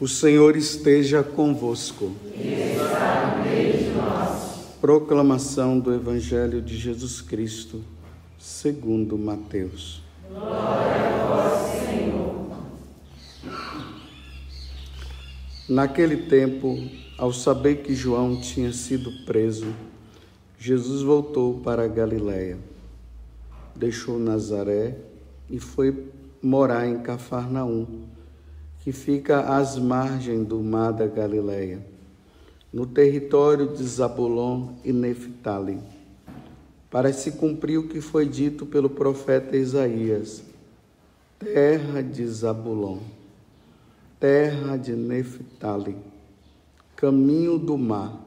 O Senhor esteja convosco. Proclamação do Evangelho de Jesus Cristo, segundo Mateus. Glória a Senhor. Naquele tempo, ao saber que João tinha sido preso, Jesus voltou para a Galiléia. Deixou Nazaré e foi morar em Cafarnaum que fica às margens do mar da Galileia, no território de Zabulon e Neftali, para se cumprir o que foi dito pelo profeta Isaías: terra de Zabulon, terra de Neftali, caminho do mar,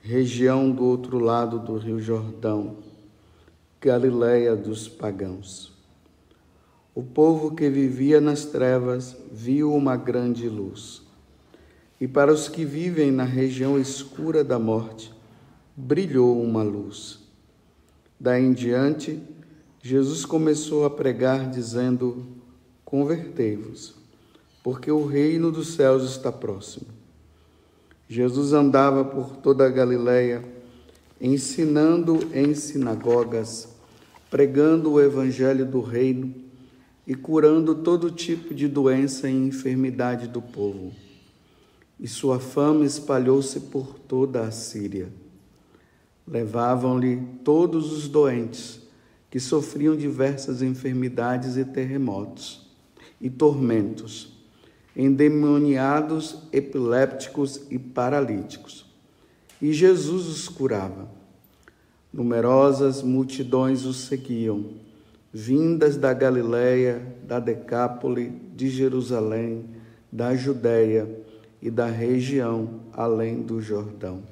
região do outro lado do rio Jordão, Galileia dos pagãos. O povo que vivia nas trevas viu uma grande luz. E para os que vivem na região escura da morte, brilhou uma luz. Daí em diante, Jesus começou a pregar, dizendo: Convertei-vos, porque o reino dos céus está próximo. Jesus andava por toda a Galiléia, ensinando em sinagogas, pregando o evangelho do reino e curando todo tipo de doença e enfermidade do povo. E sua fama espalhou-se por toda a Síria. Levavam-lhe todos os doentes que sofriam diversas enfermidades e terremotos e tormentos, endemoniados, epilépticos e paralíticos. E Jesus os curava. Numerosas multidões os seguiam vindas da Galiléia, da Decápole, de Jerusalém, da Judéia e da região além do Jordão.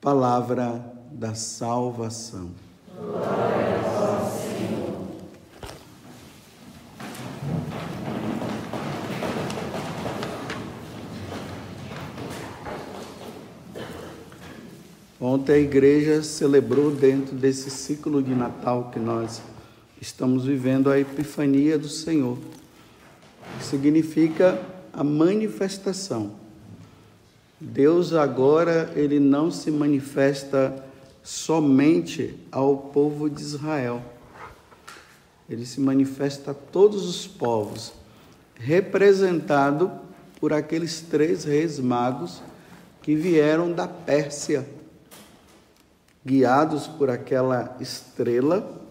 Palavra da salvação. Glória Ontem a igreja celebrou dentro desse ciclo de Natal que nós estamos vivendo a Epifania do Senhor, que significa a manifestação. Deus agora ele não se manifesta somente ao povo de Israel. Ele se manifesta a todos os povos, representado por aqueles três reis magos que vieram da Pérsia guiados por aquela estrela,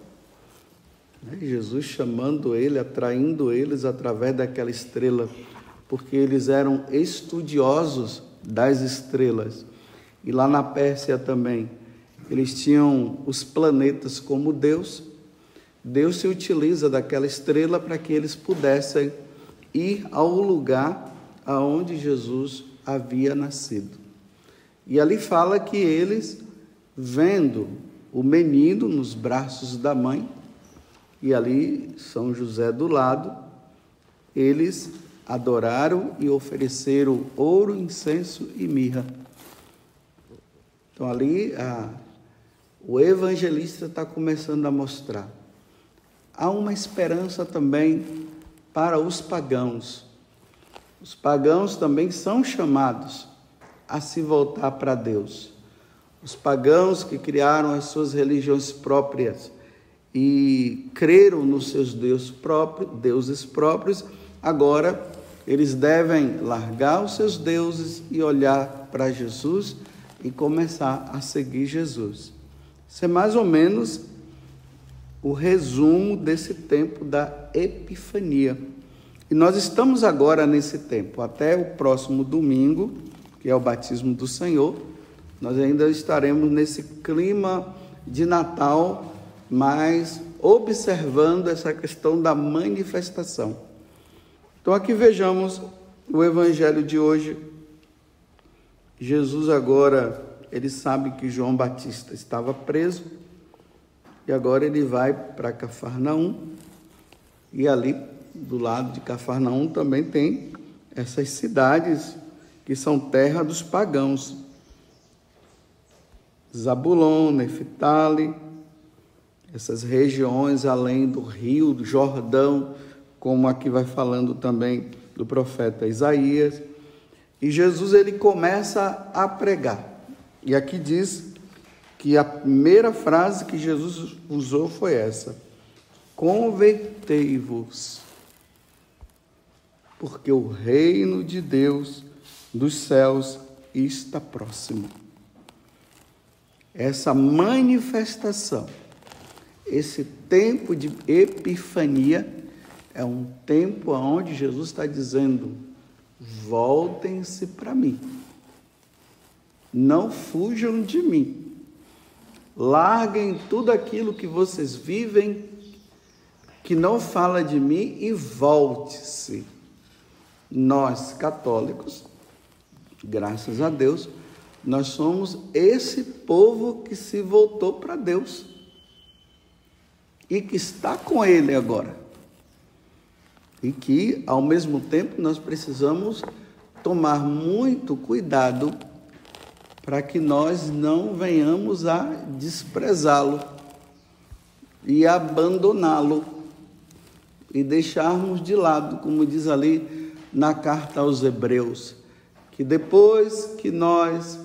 né? Jesus chamando ele, atraindo eles através daquela estrela, porque eles eram estudiosos das estrelas. E lá na Pérsia também, eles tinham os planetas como Deus. Deus se utiliza daquela estrela para que eles pudessem ir ao lugar aonde Jesus havia nascido. E ali fala que eles vendo o menino nos braços da mãe, e ali São José do lado, eles adoraram e ofereceram ouro, incenso e mirra. Então ali a, o evangelista está começando a mostrar. Há uma esperança também para os pagãos. Os pagãos também são chamados a se voltar para Deus. Os pagãos que criaram as suas religiões próprias e creram nos seus deus deuses próprios, agora eles devem largar os seus deuses e olhar para Jesus e começar a seguir Jesus. Isso é mais ou menos o resumo desse tempo da Epifania. E nós estamos agora nesse tempo, até o próximo domingo, que é o batismo do Senhor nós ainda estaremos nesse clima de Natal, mas observando essa questão da manifestação. Então, aqui vejamos o evangelho de hoje. Jesus agora, ele sabe que João Batista estava preso e agora ele vai para Cafarnaum e ali do lado de Cafarnaum também tem essas cidades que são terra dos pagãos. Zabulon, Neftali, essas regiões além do rio, do Jordão, como aqui vai falando também do profeta Isaías. E Jesus ele começa a pregar. E aqui diz que a primeira frase que Jesus usou foi essa: Convertei-vos, porque o reino de Deus dos céus está próximo. Essa manifestação, esse tempo de epifania, é um tempo onde Jesus está dizendo: voltem-se para mim, não fujam de mim Larguem tudo aquilo que vocês vivem que não fala de mim e volte-se. Nós, católicos, graças a Deus, nós somos esse povo que se voltou para Deus e que está com Ele agora. E que, ao mesmo tempo, nós precisamos tomar muito cuidado para que nós não venhamos a desprezá-lo e abandoná-lo e deixarmos de lado, como diz ali na carta aos Hebreus, que depois que nós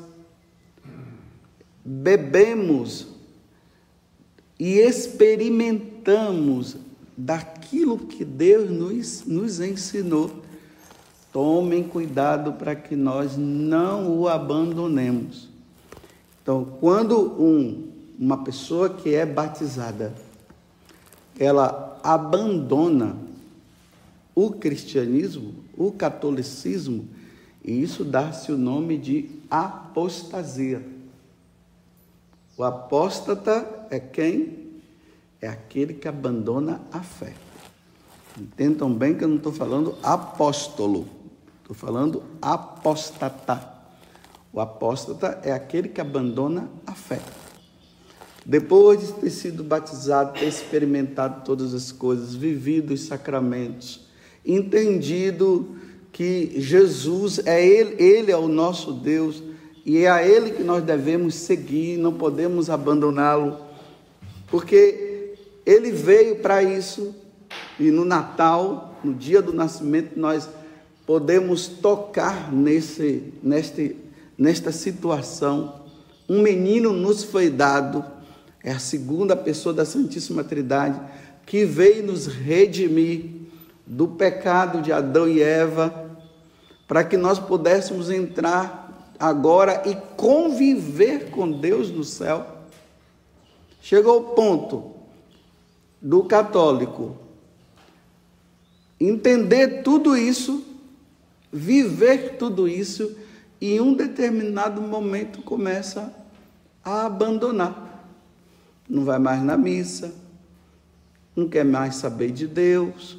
bebemos e experimentamos daquilo que Deus nos, nos ensinou, Tomem cuidado para que nós não o abandonemos. Então, quando um, uma pessoa que é batizada, ela abandona o cristianismo, o catolicismo, e isso dá-se o nome de apostasia. O apóstata é quem? É aquele que abandona a fé. Entendam bem que eu não estou falando apóstolo. Estou falando apóstata. O apóstata é aquele que abandona a fé. Depois de ter sido batizado, ter experimentado todas as coisas, vivido os sacramentos, entendido que Jesus é ele, ele é o nosso Deus e é a ele que nós devemos seguir, não podemos abandoná-lo, porque ele veio para isso e no Natal, no dia do nascimento, nós podemos tocar nesse, neste, nesta situação. Um menino nos foi dado, é a segunda pessoa da Santíssima Trindade, que veio nos redimir do pecado de Adão e Eva, para que nós pudéssemos entrar agora e conviver com Deus no céu. Chegou o ponto do católico entender tudo isso viver tudo isso e em um determinado momento começa a abandonar. Não vai mais na missa, não quer mais saber de Deus,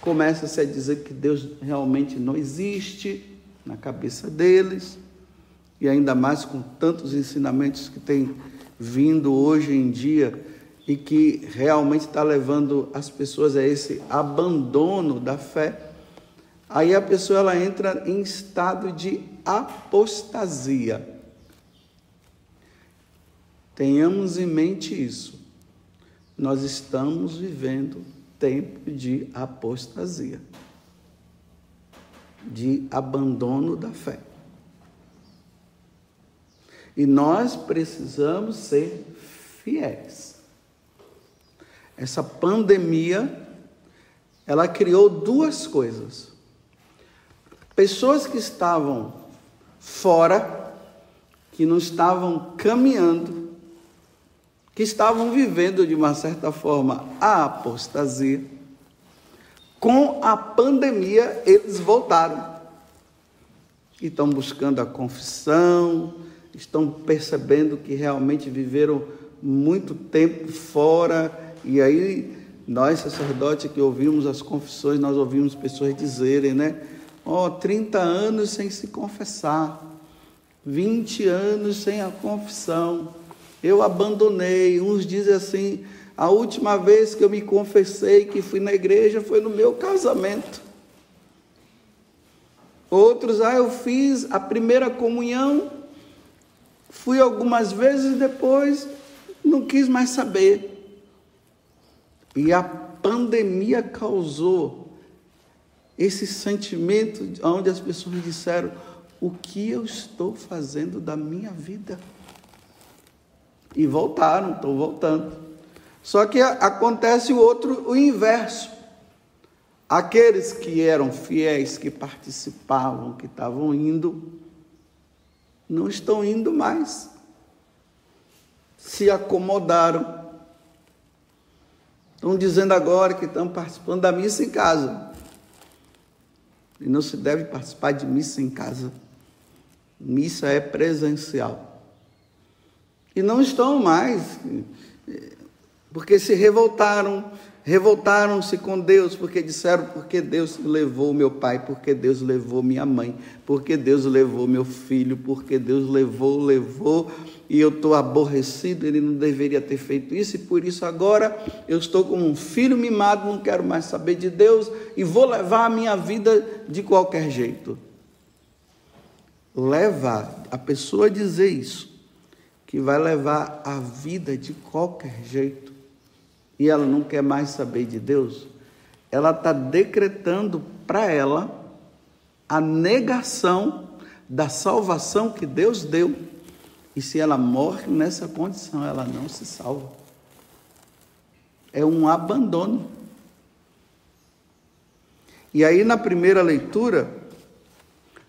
começa-se a dizer que Deus realmente não existe na cabeça deles, e ainda mais com tantos ensinamentos que têm vindo hoje em dia e que realmente está levando as pessoas a esse abandono da fé Aí a pessoa ela entra em estado de apostasia. Tenhamos em mente isso. Nós estamos vivendo tempo de apostasia, de abandono da fé. E nós precisamos ser fiéis. Essa pandemia, ela criou duas coisas pessoas que estavam fora, que não estavam caminhando, que estavam vivendo de uma certa forma a apostasia, com a pandemia eles voltaram. E estão buscando a confissão, estão percebendo que realmente viveram muito tempo fora, e aí nós, sacerdotes que ouvimos as confissões, nós ouvimos pessoas dizerem, né? Ó, oh, 30 anos sem se confessar, 20 anos sem a confissão. Eu abandonei. Uns dizem assim: a última vez que eu me confessei que fui na igreja foi no meu casamento. Outros, ah, eu fiz a primeira comunhão, fui algumas vezes depois, não quis mais saber. E a pandemia causou esse sentimento onde as pessoas disseram: o que eu estou fazendo da minha vida? E voltaram, estão voltando. Só que acontece o outro, o inverso. Aqueles que eram fiéis, que participavam, que estavam indo, não estão indo mais. Se acomodaram. Estão dizendo agora que estão participando da missa em casa. E não se deve participar de missa em casa. Missa é presencial. E não estão mais, porque se revoltaram, revoltaram-se com Deus, porque disseram: porque Deus levou meu pai, porque Deus levou minha mãe, porque Deus levou meu filho, porque Deus levou, levou, e eu estou aborrecido, ele não deveria ter feito isso, e por isso agora eu estou como um filho mimado, não quero mais saber de Deus, e vou levar a minha vida de qualquer jeito. Levar a pessoa dizer isso, que vai levar a vida de qualquer jeito, e ela não quer mais saber de Deus, ela está decretando para ela a negação da salvação que Deus deu. E se ela morre nessa condição, ela não se salva. É um abandono. E aí, na primeira leitura,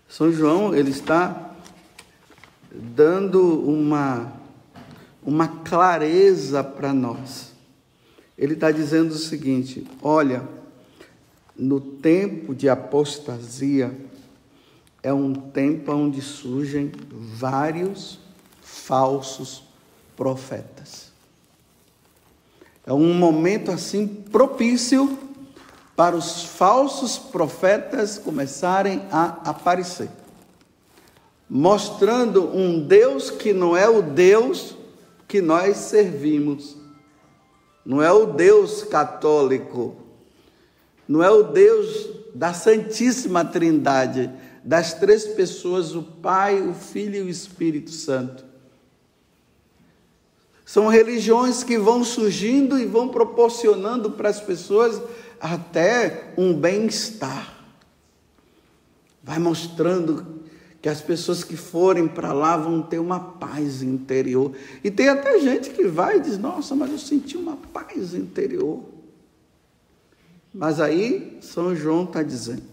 são João, ele está dando uma, uma clareza para nós. Ele está dizendo o seguinte: olha, no tempo de apostasia, é um tempo onde surgem vários falsos profetas. É um momento assim propício para os falsos profetas começarem a aparecer, mostrando um Deus que não é o Deus que nós servimos, não é o Deus católico, não é o Deus da Santíssima Trindade, das três pessoas, o Pai, o Filho e o Espírito Santo. São religiões que vão surgindo e vão proporcionando para as pessoas até um bem-estar. Vai mostrando que as pessoas que forem para lá vão ter uma paz interior. E tem até gente que vai e diz: Nossa, mas eu senti uma paz interior. Mas aí São João está dizendo: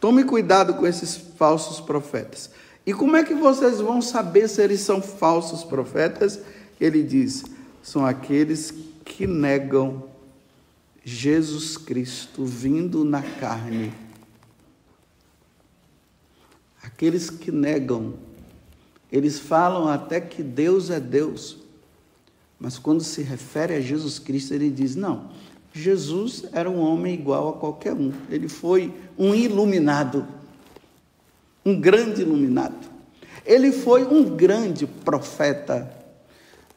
Tome cuidado com esses falsos profetas. E como é que vocês vão saber se eles são falsos profetas? Ele diz: são aqueles que negam Jesus Cristo vindo na carne. Aqueles que negam, eles falam até que Deus é Deus, mas quando se refere a Jesus Cristo, ele diz: não, Jesus era um homem igual a qualquer um, ele foi um iluminado, um grande iluminado, ele foi um grande profeta.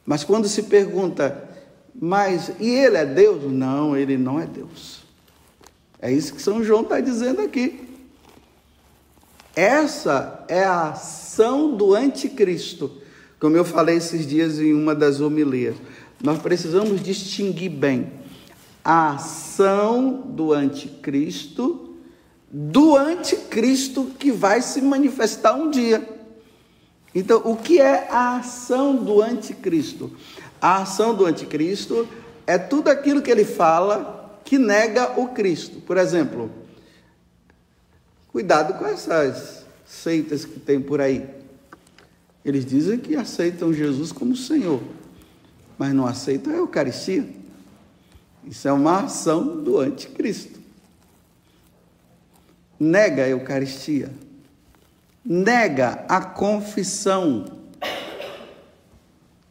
Mas quando se pergunta, mas, e ele é Deus? Não, ele não é Deus. É isso que São João está dizendo aqui. Essa é a ação do anticristo, como eu falei esses dias em uma das homilias. Nós precisamos distinguir bem a ação do anticristo do anticristo que vai se manifestar um dia. Então, o que é a ação do anticristo? A ação do anticristo é tudo aquilo que ele fala que nega o Cristo. Por exemplo, cuidado com essas seitas que tem por aí. Eles dizem que aceitam Jesus como Senhor, mas não aceitam a Eucaristia. Isso é uma ação do anticristo. Nega a Eucaristia, nega a confissão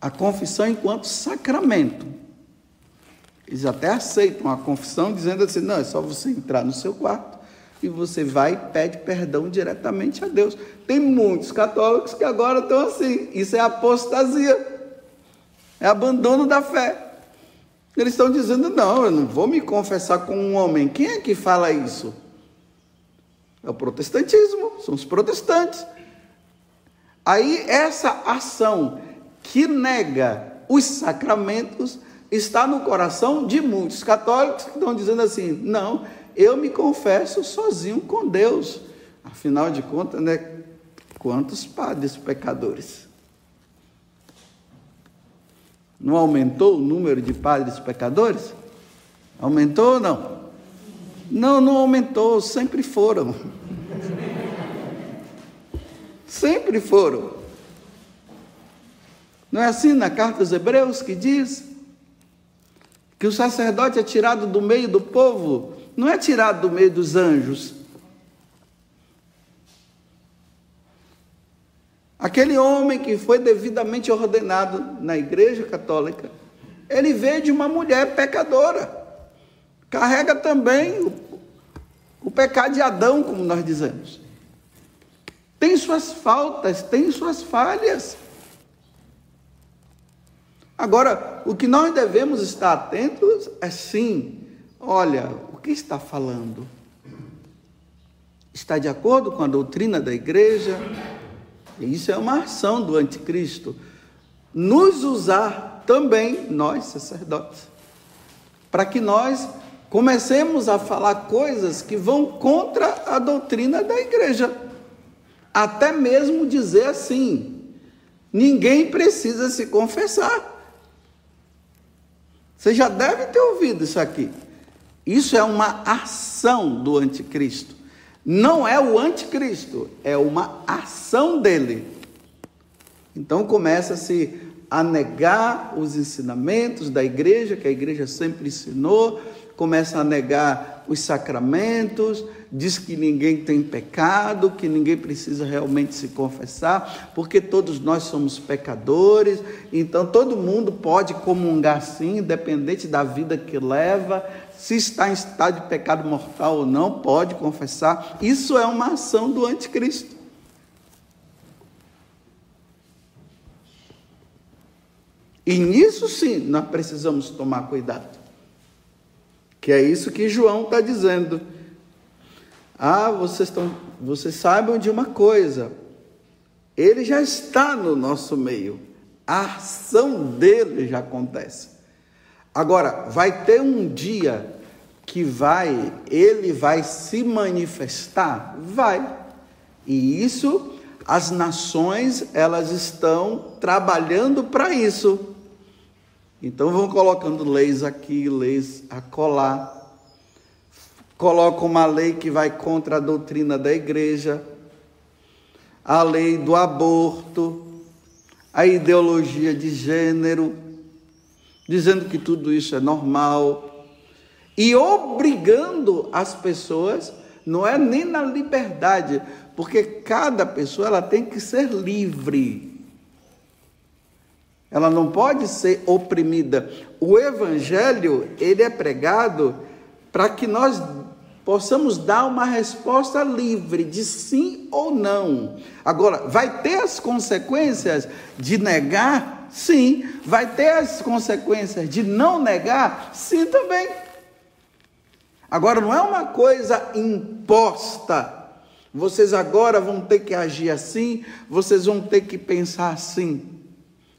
a confissão enquanto sacramento. Eles até aceitam a confissão, dizendo assim: não, é só você entrar no seu quarto e você vai e pede perdão diretamente a Deus. Tem muitos católicos que agora estão assim. Isso é apostasia, é abandono da fé. Eles estão dizendo: não, eu não vou me confessar com um homem. Quem é que fala isso? É o protestantismo, são os protestantes. Aí essa ação que nega os sacramentos está no coração de muitos católicos que estão dizendo assim: não, eu me confesso sozinho com Deus. Afinal de contas, né? Quantos padres pecadores? Não aumentou o número de padres pecadores? Aumentou ou não? Não, não aumentou, sempre foram. sempre foram. Não é assim na carta aos Hebreus que diz que o sacerdote é tirado do meio do povo, não é tirado do meio dos anjos. Aquele homem que foi devidamente ordenado na Igreja Católica, ele veio de uma mulher pecadora. Carrega também o, o pecado de Adão, como nós dizemos. Tem suas faltas, tem suas falhas. Agora, o que nós devemos estar atentos é sim, olha, o que está falando? Está de acordo com a doutrina da igreja? Isso é uma ação do anticristo. Nos usar também, nós sacerdotes, para que nós comecemos a falar coisas que vão contra a doutrina da igreja. Até mesmo dizer assim: ninguém precisa se confessar. Você já deve ter ouvido isso aqui. Isso é uma ação do anticristo. Não é o anticristo, é uma ação dele. Então começa-se a negar os ensinamentos da igreja, que a igreja sempre ensinou, começa a negar os sacramentos, diz que ninguém tem pecado, que ninguém precisa realmente se confessar, porque todos nós somos pecadores, então todo mundo pode comungar sim, independente da vida que leva, se está em estado de pecado mortal ou não, pode confessar. Isso é uma ação do anticristo. E nisso sim nós precisamos tomar cuidado. Que é isso que João está dizendo. Ah, vocês, estão, vocês sabem de uma coisa. Ele já está no nosso meio. A ação dele já acontece. Agora, vai ter um dia que vai, ele vai se manifestar? Vai. E isso, as nações, elas estão trabalhando para isso. Então vão colocando leis aqui, leis acolá. Colocam uma lei que vai contra a doutrina da igreja, a lei do aborto, a ideologia de gênero dizendo que tudo isso é normal e obrigando as pessoas, não é nem na liberdade, porque cada pessoa ela tem que ser livre. Ela não pode ser oprimida. O evangelho, ele é pregado para que nós possamos dar uma resposta livre de sim ou não. Agora, vai ter as consequências de negar Sim. Vai ter as consequências de não negar? Sim, também. Agora, não é uma coisa imposta. Vocês agora vão ter que agir assim, vocês vão ter que pensar assim.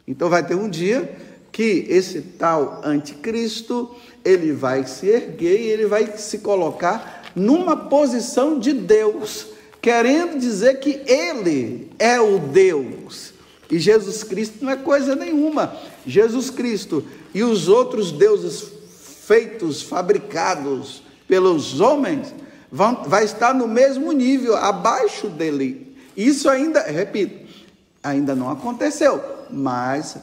Então, vai ter um dia que esse tal anticristo, ele vai se erguer e ele vai se colocar numa posição de Deus, querendo dizer que ele é o Deus. E Jesus Cristo não é coisa nenhuma. Jesus Cristo e os outros deuses feitos, fabricados pelos homens, vão, vai estar no mesmo nível, abaixo dele. Isso ainda, repito, ainda não aconteceu, mas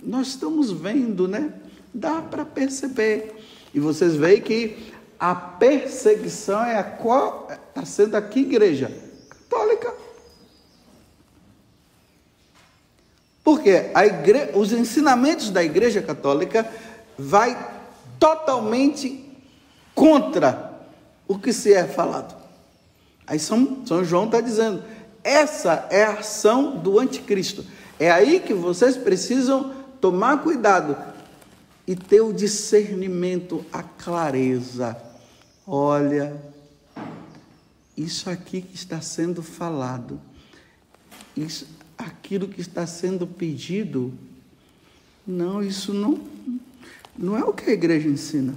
nós estamos vendo, né? Dá para perceber. E vocês veem que a perseguição é a qual está sendo aqui igreja católica. Porque igre... os ensinamentos da Igreja Católica vai totalmente contra o que se é falado. Aí São, São João está dizendo, essa é a ação do anticristo. É aí que vocês precisam tomar cuidado e ter o discernimento, a clareza. Olha, isso aqui que está sendo falado, isso, aquilo que está sendo pedido. Não, isso não, não é o que a igreja ensina.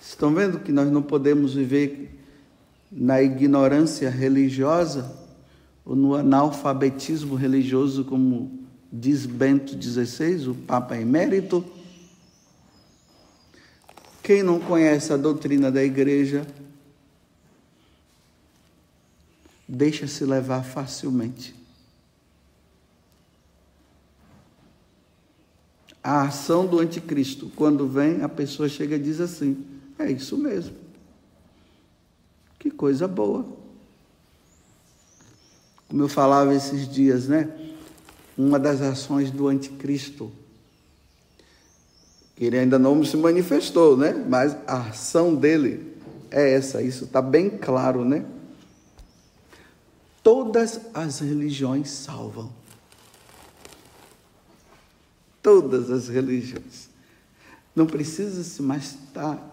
Estão vendo que nós não podemos viver na ignorância religiosa ou no analfabetismo religioso, como diz Bento XVI, o Papa Emérito? Quem não conhece a doutrina da igreja deixa-se levar facilmente. A ação do anticristo, quando vem, a pessoa chega e diz assim: é isso mesmo. Que coisa boa. Como eu falava esses dias, né? Uma das ações do anticristo, que ele ainda não se manifestou, né? Mas a ação dele é essa, isso está bem claro, né? Todas as religiões salvam. Todas as religiões. Não precisa-se mais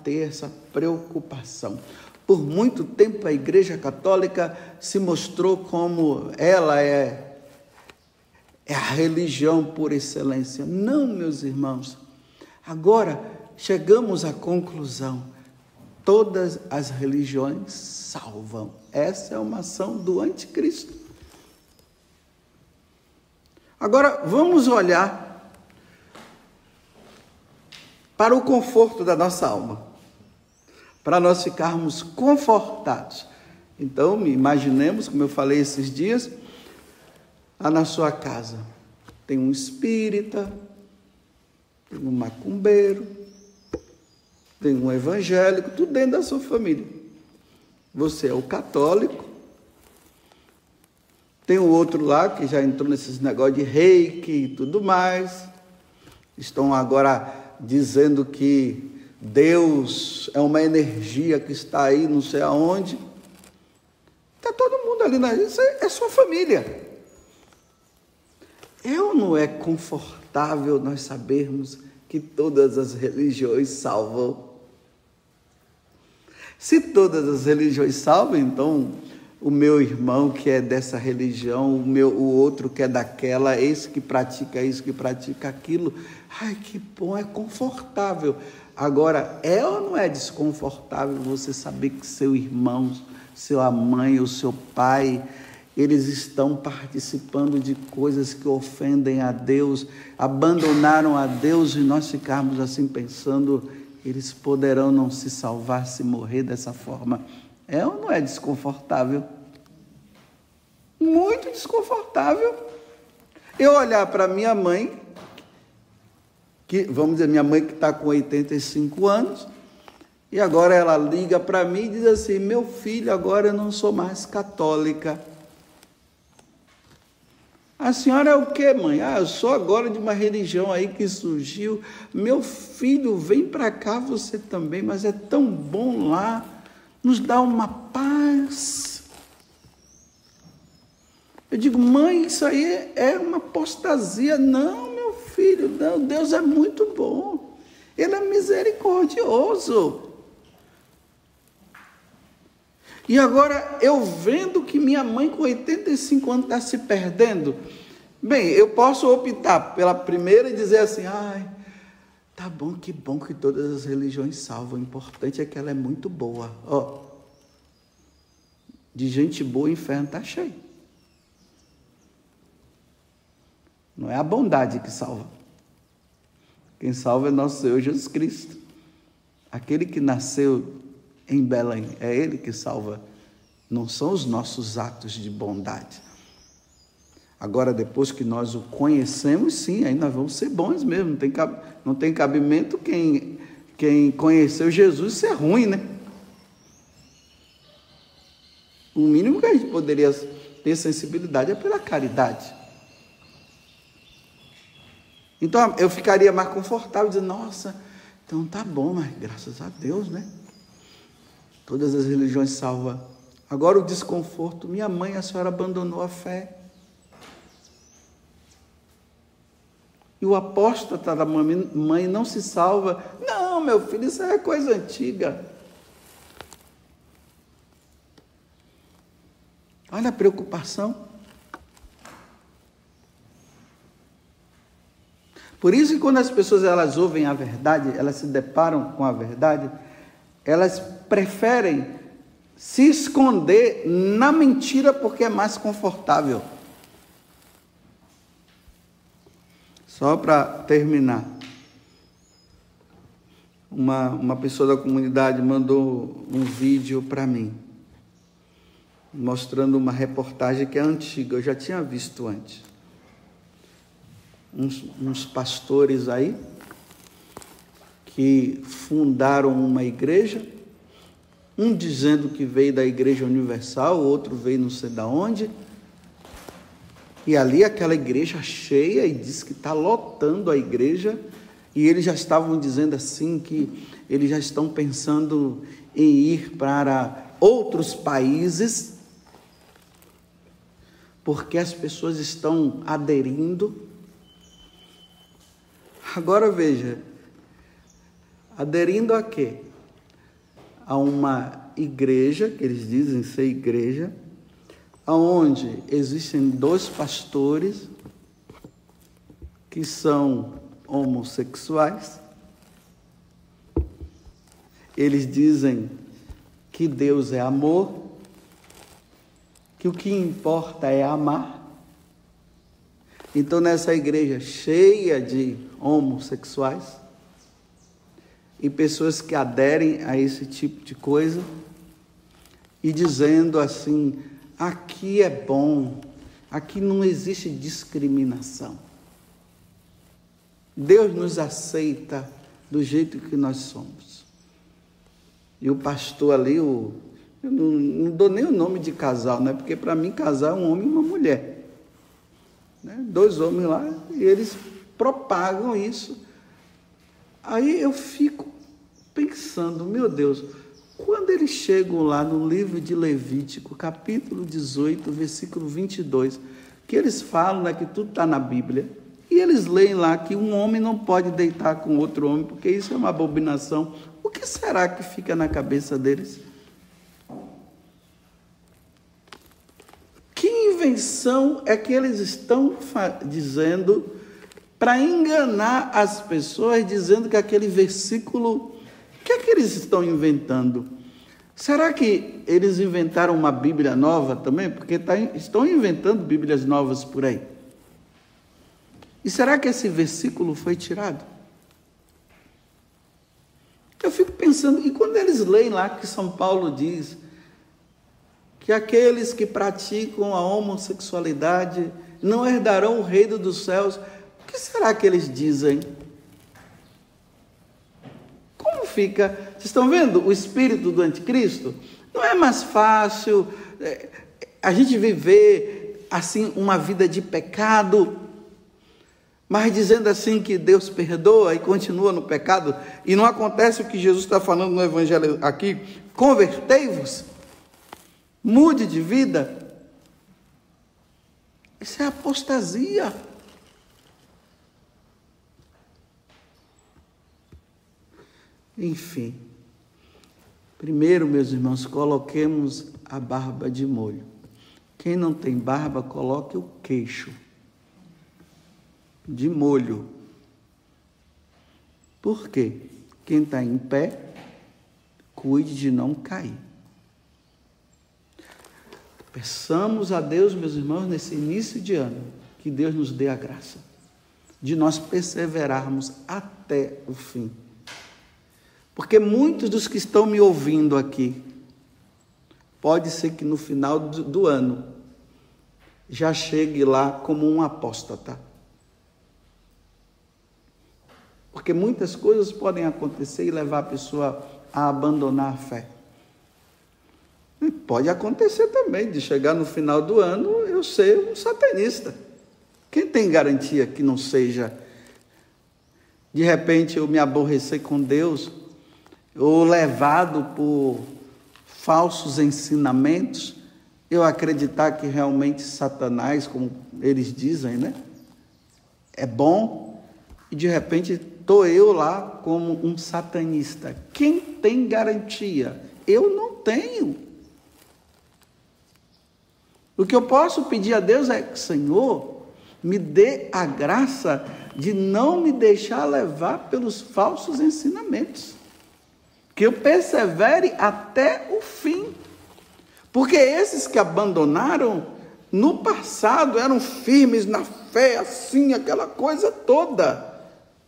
ter essa preocupação. Por muito tempo a Igreja Católica se mostrou como ela é, é a religião por excelência. Não, meus irmãos. Agora chegamos à conclusão: todas as religiões salvam. Essa é uma ação do anticristo. Agora vamos olhar para o conforto da nossa alma, para nós ficarmos confortados. Então, imaginemos, como eu falei esses dias, lá na sua casa tem um espírita, tem um macumbeiro, tem um evangélico, tudo dentro da sua família. Você é o católico, tem o outro lá que já entrou nesses negócios de reiki e tudo mais. Estão agora dizendo que Deus é uma energia que está aí, não sei aonde. Está todo mundo ali, na, isso é, é sua família. Ou não é confortável nós sabermos que todas as religiões salvam? Se todas as religiões salvam, então o meu irmão que é dessa religião, o meu o outro que é daquela, esse que pratica isso, que pratica aquilo. Ai, que bom, é confortável. Agora, é ou não é desconfortável você saber que seu irmão, sua mãe, o seu pai, eles estão participando de coisas que ofendem a Deus, abandonaram a Deus e nós ficarmos assim pensando, eles poderão não se salvar se morrer dessa forma. É ou não é desconfortável? Muito desconfortável. Eu olhar para minha mãe, que vamos dizer, minha mãe que está com 85 anos, e agora ela liga para mim e diz assim: Meu filho, agora eu não sou mais católica. A senhora é o que, mãe? Ah, eu sou agora de uma religião aí que surgiu. Meu filho, vem para cá você também, mas é tão bom lá nos dá uma paz. Eu digo, mãe, isso aí é uma apostasia. Não, meu filho, não, Deus é muito bom. Ele é misericordioso. E agora eu vendo que minha mãe com 85 anos está se perdendo. Bem, eu posso optar pela primeira e dizer assim, ai, Tá bom, que bom que todas as religiões salvam. O importante é que ela é muito boa. Ó, de gente boa, o inferno está cheio. Não é a bondade que salva. Quem salva é nosso Senhor Jesus Cristo. Aquele que nasceu em Belém, é Ele que salva. Não são os nossos atos de bondade. Agora, depois que nós o conhecemos, sim, aí nós vamos ser bons mesmo. Não tem, não tem cabimento quem, quem conheceu Jesus ser ruim, né? O mínimo que a gente poderia ter sensibilidade é pela caridade. Então eu ficaria mais confortável dizendo, nossa, então tá bom, mas graças a Deus, né? Todas as religiões salvam. Agora o desconforto, minha mãe, a senhora abandonou a fé. E o apóstata da mãe não se salva. Não, meu filho, isso é coisa antiga. Olha a preocupação. Por isso que quando as pessoas elas ouvem a verdade, elas se deparam com a verdade, elas preferem se esconder na mentira porque é mais confortável. Só para terminar. Uma, uma pessoa da comunidade mandou um vídeo para mim, mostrando uma reportagem que é antiga, eu já tinha visto antes. Uns, uns pastores aí que fundaram uma igreja, um dizendo que veio da Igreja Universal, outro veio não sei de onde. E ali aquela igreja cheia e diz que está lotando a igreja. E eles já estavam dizendo assim que eles já estão pensando em ir para outros países, porque as pessoas estão aderindo. Agora veja, aderindo a quê? A uma igreja, que eles dizem ser igreja, aonde existem dois pastores que são homossexuais. Eles dizem que Deus é amor, que o que importa é amar. Então, nessa igreja cheia de homossexuais, e pessoas que aderem a esse tipo de coisa e dizendo assim: aqui é bom, aqui não existe discriminação. Deus nos aceita do jeito que nós somos. E o pastor ali, o, eu não, não dou nem o nome de casal, né? porque para mim casal é um homem e uma mulher. Né? Dois homens lá, e eles propagam isso Aí eu fico pensando, meu Deus, quando eles chegam lá no livro de Levítico, capítulo 18, versículo 22, que eles falam né, que tudo está na Bíblia, e eles leem lá que um homem não pode deitar com outro homem, porque isso é uma abominação. O que será que fica na cabeça deles? Que invenção é que eles estão dizendo para enganar as pessoas, dizendo que aquele versículo. O que é que eles estão inventando? Será que eles inventaram uma Bíblia nova também? Porque tá, estão inventando Bíblias novas por aí. E será que esse versículo foi tirado? Eu fico pensando, e quando eles leem lá que São Paulo diz que aqueles que praticam a homossexualidade não herdarão o reino dos céus, o que será que eles dizem? Como fica? Vocês estão vendo o espírito do anticristo? Não é mais fácil é, a gente viver assim uma vida de pecado, mas dizendo assim que Deus perdoa e continua no pecado, e não acontece o que Jesus está falando no Evangelho aqui: convertei-vos, mude de vida. Isso é apostasia. Enfim, primeiro, meus irmãos, coloquemos a barba de molho. Quem não tem barba, coloque o queixo de molho. Por quê? Quem está em pé, cuide de não cair. Peçamos a Deus, meus irmãos, nesse início de ano, que Deus nos dê a graça de nós perseverarmos até o fim. Porque muitos dos que estão me ouvindo aqui, pode ser que no final do, ano já chegue lá como um apóstata. Porque muitas coisas podem acontecer e levar a pessoa a abandonar a fé. E pode acontecer também de chegar no final do ano eu ser um satanista. Quem tem garantia que não seja? De repente eu me aborrecer com Deus ou levado por falsos ensinamentos, eu acreditar que realmente Satanás, como eles dizem, né, é bom, e de repente estou eu lá como um satanista. Quem tem garantia? Eu não tenho. O que eu posso pedir a Deus é, Senhor, me dê a graça de não me deixar levar pelos falsos ensinamentos. Que eu persevere até o fim. Porque esses que abandonaram no passado eram firmes na fé, assim, aquela coisa toda.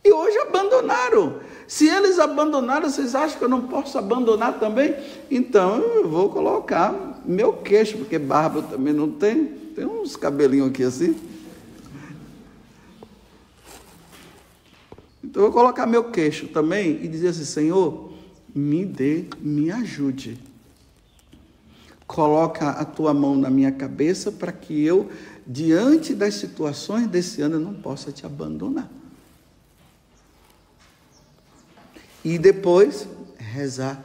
E hoje abandonaram. Se eles abandonaram, vocês acham que eu não posso abandonar também? Então eu vou colocar meu queixo, porque barba também não tenho. Tem uns cabelinhos aqui assim. Então eu vou colocar meu queixo também e dizer assim: Senhor, me dê, me ajude coloca a tua mão na minha cabeça para que eu, diante das situações desse ano, não possa te abandonar. E depois rezar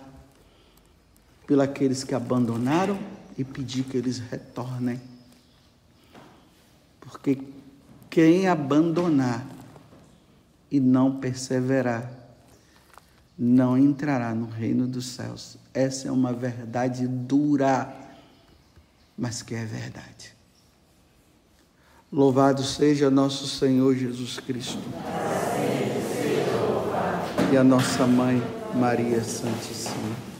pelos que abandonaram e pedir que eles retornem. Porque quem abandonar e não perseverar, não entrará no reino dos céus. Essa é uma verdade dura, mas que é verdade. Louvado seja nosso Senhor Jesus Cristo. E a nossa mãe, Maria Santíssima.